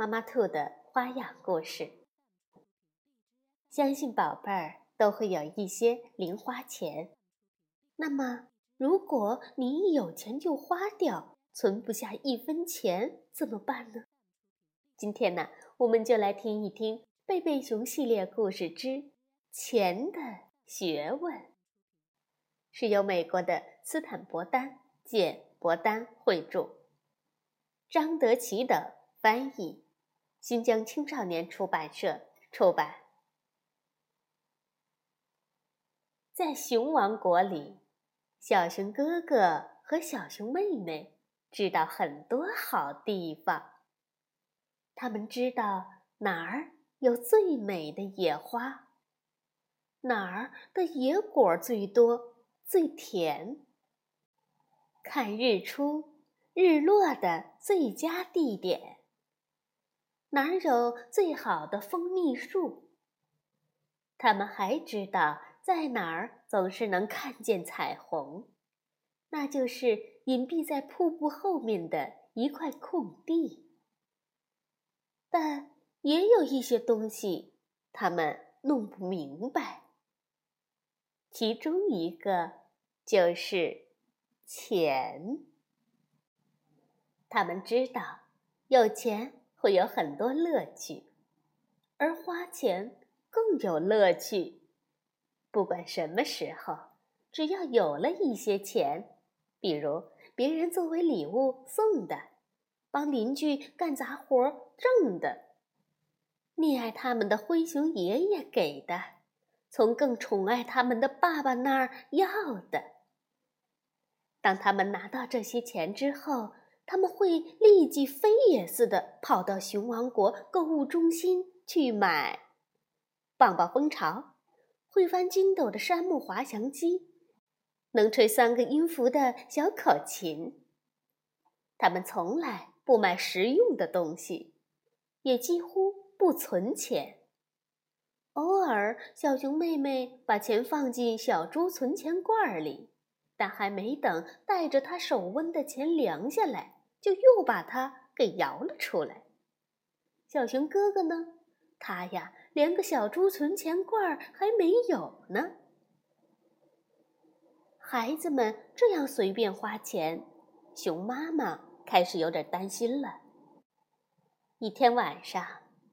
妈妈兔的花样故事，相信宝贝儿都会有一些零花钱。那么，如果你一有钱就花掉，存不下一分钱，怎么办呢？今天呢，我们就来听一听《贝贝熊系列故事之钱的学问》，是由美国的斯坦伯丹简伯丹绘著，张德奇等翻译。新疆青少年出版社出版。在熊王国里，小熊哥哥和小熊妹妹知道很多好地方。他们知道哪儿有最美的野花，哪儿的野果最多、最甜，看日出、日落的最佳地点。哪儿有最好的蜂蜜树？他们还知道在哪儿总是能看见彩虹，那就是隐蔽在瀑布后面的一块空地。但也有一些东西他们弄不明白，其中一个就是钱。他们知道有钱。会有很多乐趣，而花钱更有乐趣。不管什么时候，只要有了一些钱，比如别人作为礼物送的，帮邻居干杂活挣的，溺爱他们的灰熊爷爷给的，从更宠爱他们的爸爸那儿要的，当他们拿到这些钱之后。他们会立即飞也似的跑到熊王国购物中心去买棒棒蜂巢、会翻筋斗的杉木滑翔机、能吹三个音符的小口琴。他们从来不买实用的东西，也几乎不存钱。偶尔，小熊妹妹把钱放进小猪存钱罐里，但还没等带着她手温的钱凉下来。就又把它给摇了出来。小熊哥哥呢？他呀，连个小猪存钱罐还没有呢。孩子们这样随便花钱，熊妈妈开始有点担心了。一天晚上，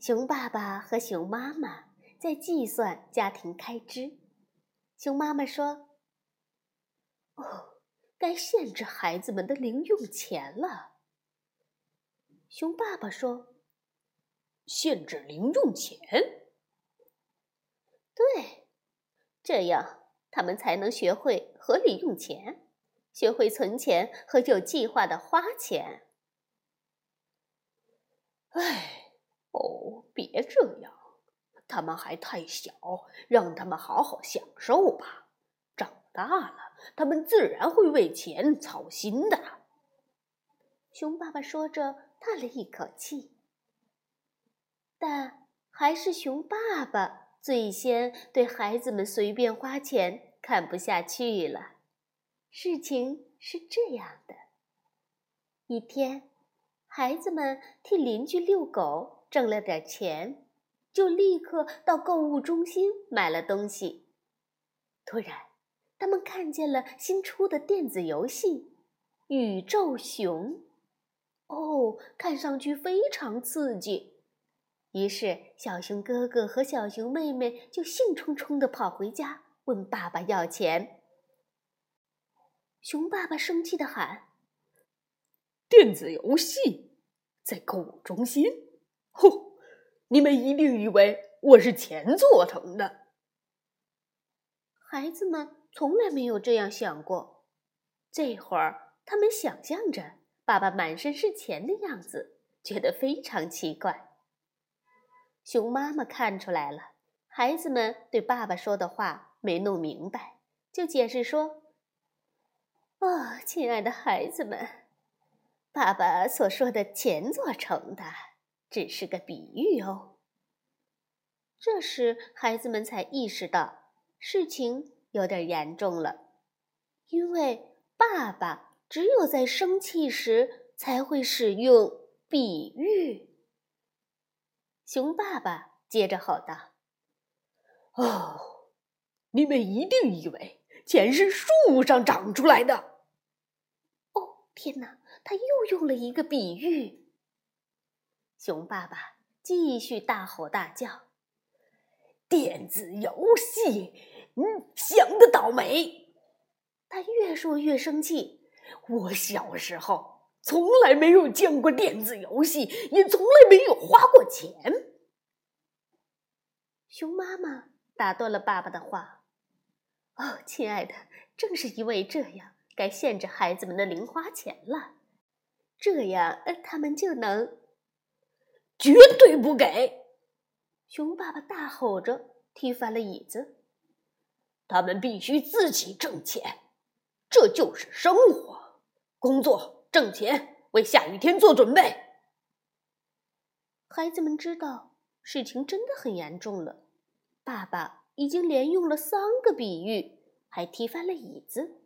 熊爸爸和熊妈妈在计算家庭开支。熊妈妈说：“哦。”该限制孩子们的零用钱了。熊爸爸说：“限制零用钱，对，这样他们才能学会合理用钱，学会存钱和有计划的花钱。”哎，哦，别这样，他们还太小，让他们好好享受吧。长大了。他们自然会为钱操心的。熊爸爸说着，叹了一口气。但还是熊爸爸最先对孩子们随便花钱看不下去了。事情是这样的：一天，孩子们替邻居遛狗挣了点钱，就立刻到购物中心买了东西。突然，他们看见了新出的电子游戏《宇宙熊》，哦，看上去非常刺激。于是，小熊哥哥和小熊妹妹就兴冲冲地跑回家，问爸爸要钱。熊爸爸生气地喊：“电子游戏在购物中心？吼！你们一定以为我是钱做成的。”孩子们。从来没有这样想过。这会儿，他们想象着爸爸满身是钱的样子，觉得非常奇怪。熊妈妈看出来了，孩子们对爸爸说的话没弄明白，就解释说：“哦，亲爱的孩子们，爸爸所说的钱做成的只是个比喻哦。”这时，孩子们才意识到事情有点严重了，因为爸爸只有在生气时才会使用比喻。熊爸爸接着吼道：“哦，你们一定以为钱是树上长出来的。哦，天哪！他又用了一个比喻。”熊爸爸继续大吼大叫：“电子游戏，你想的倒霉！”他越说越生气。我小时候。从来没有见过电子游戏，也从来没有花过钱。熊妈妈打断了爸爸的话：“哦，亲爱的，正是因为这样，该限制孩子们的零花钱了。这样，他们就能绝对不给。”熊爸爸大吼着，踢翻了椅子：“他们必须自己挣钱，这就是生活，工作。”挣钱，为下雨天做准备。孩子们知道事情真的很严重了。爸爸已经连用了三个比喻，还踢翻了椅子。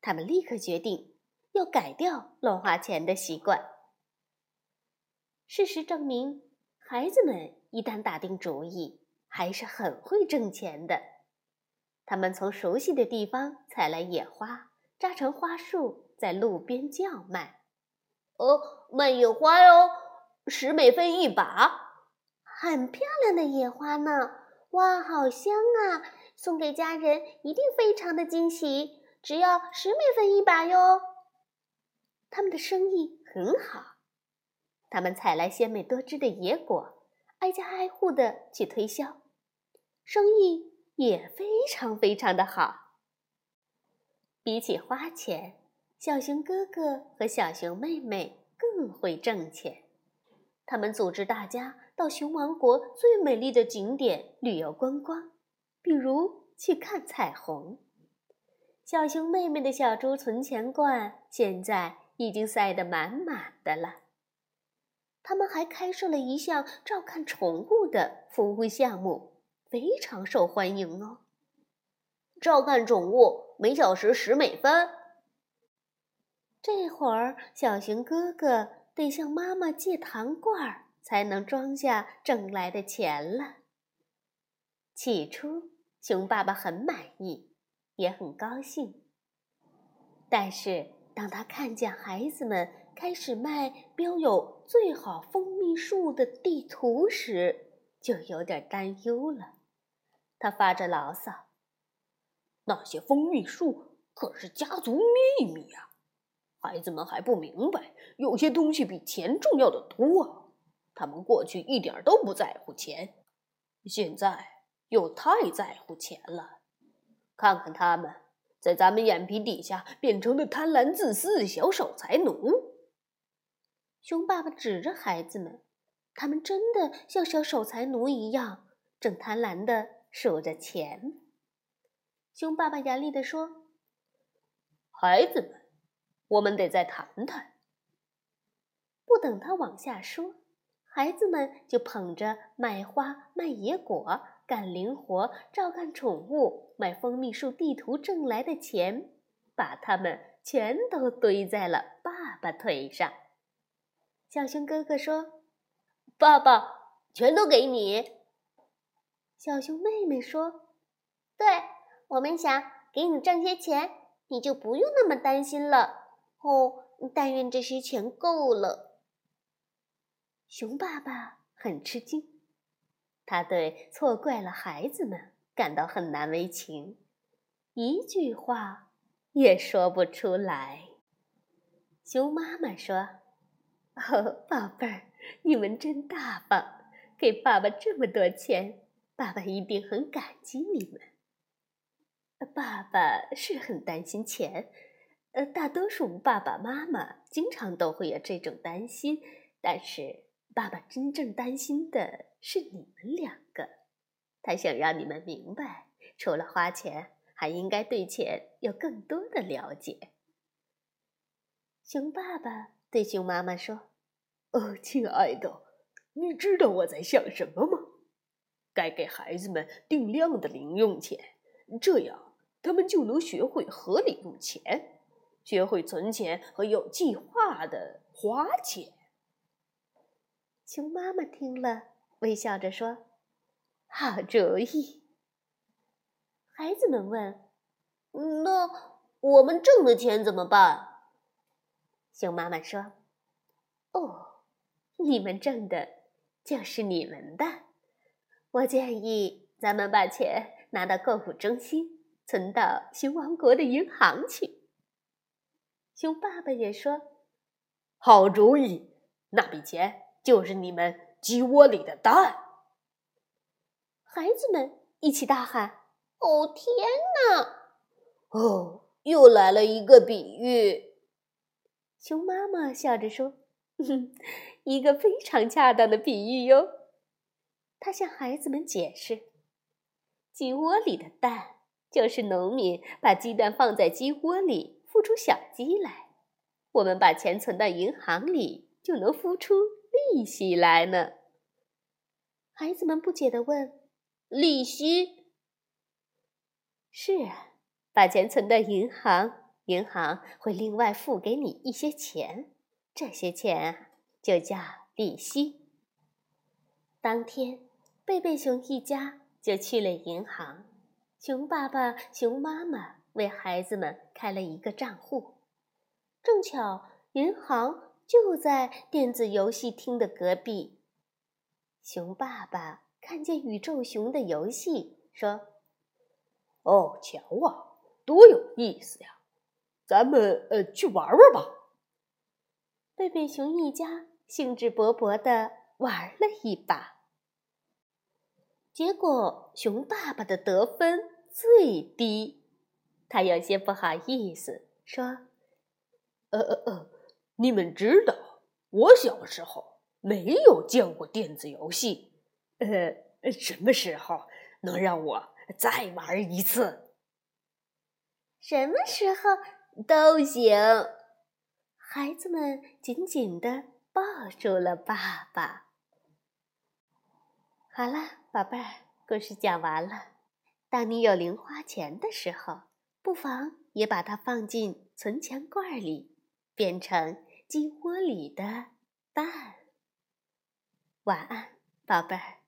他们立刻决定要改掉乱花钱的习惯。事实证明，孩子们一旦打定主意，还是很会挣钱的。他们从熟悉的地方采来野花，扎成花束。在路边叫卖，哦，卖野花哟，十美分一把，很漂亮的野花呢！哇，好香啊！送给家人一定非常的惊喜，只要十美分一把哟。他们的生意很好，他们采来鲜美多汁的野果，挨家挨户的去推销，生意也非常非常的好。比起花钱。小熊哥哥和小熊妹妹更会挣钱，他们组织大家到熊王国最美丽的景点旅游观光，比如去看彩虹。小熊妹妹的小猪存钱罐现在已经塞得满满的了。他们还开设了一项照看宠物的服务项目，非常受欢迎哦。照看宠物每小时十美分。这会儿，小熊哥哥得向妈妈借糖罐儿，才能装下挣来的钱了。起初，熊爸爸很满意，也很高兴。但是，当他看见孩子们开始卖标有最好蜂蜜树的地图时，就有点担忧了。他发着牢骚：“那些蜂蜜树可是家族秘密啊！”孩子们还不明白，有些东西比钱重要的多。他们过去一点都不在乎钱，现在又太在乎钱了。看看他们，在咱们眼皮底下变成了贪婪、自私的小守财奴。熊爸爸指着孩子们，他们真的像小守财奴一样，正贪婪的数着钱。熊爸爸严厉地说：“孩子们。”我们得再谈谈。不等他往下说，孩子们就捧着卖花、卖野果、干零活、照看宠物、买蜂蜜树地图挣来的钱，把它们全都堆在了爸爸腿上。小熊哥哥说：“爸爸，全都给你。”小熊妹妹说：“对，我们想给你挣些钱，你就不用那么担心了。”哦，但愿这些钱够了。熊爸爸很吃惊，他对错怪了孩子们感到很难为情，一句话也说不出来。熊妈妈说：“哦，宝贝儿，你们真大方，给爸爸这么多钱，爸爸一定很感激你们。爸爸是很担心钱。”呃，大多数爸爸妈妈经常都会有这种担心，但是爸爸真正担心的是你们两个，他想让你们明白，除了花钱，还应该对钱有更多的了解。”熊爸爸对熊妈妈说：“哦，亲爱的，你知道我在想什么吗？该给孩子们定量的零用钱，这样他们就能学会合理用钱，学会存钱和有计划的花钱。”熊妈妈听了，微笑着说：“好主意。”孩子们问：“那我们挣的钱怎么办？”熊妈妈说：“哦，你们挣的就是你们的。我建议咱们把钱拿到购物中心，存到熊王国的银行去。”熊爸爸也说：“好主意，那笔钱就是你们鸡窝里的蛋。”孩子们一起大喊：“哦，天哪！哦，又来了一个比喻。”熊妈妈笑着说：“哼 一个非常恰当的比喻哟。”她向孩子们解释：“鸡窝里的蛋，就是农民把鸡蛋放在鸡窝里，孵出小鸡来。我们把钱存到银行里，就能孵出利息来呢。”孩子们不解地问：“利息？”“是啊，把钱存到银行。”银行会另外付给你一些钱，这些钱啊就叫利息。当天，贝贝熊一家就去了银行，熊爸爸、熊妈妈为孩子们开了一个账户。正巧，银行就在电子游戏厅的隔壁。熊爸爸看见宇宙熊的游戏，说：“哦，瞧啊，多有意思呀！”咱们呃去玩玩吧。贝贝熊一家兴致勃勃的玩了一把，结果熊爸爸的得分最低，他有些不好意思说：“呃呃呃，你们知道，我小时候没有见过电子游戏，呃，什么时候能让我再玩一次？什么时候？”都行，孩子们紧紧的抱住了爸爸。好了，宝贝儿，故事讲完了。当你有零花钱的时候，不妨也把它放进存钱罐里，变成鸡窝里的蛋。晚安，宝贝儿。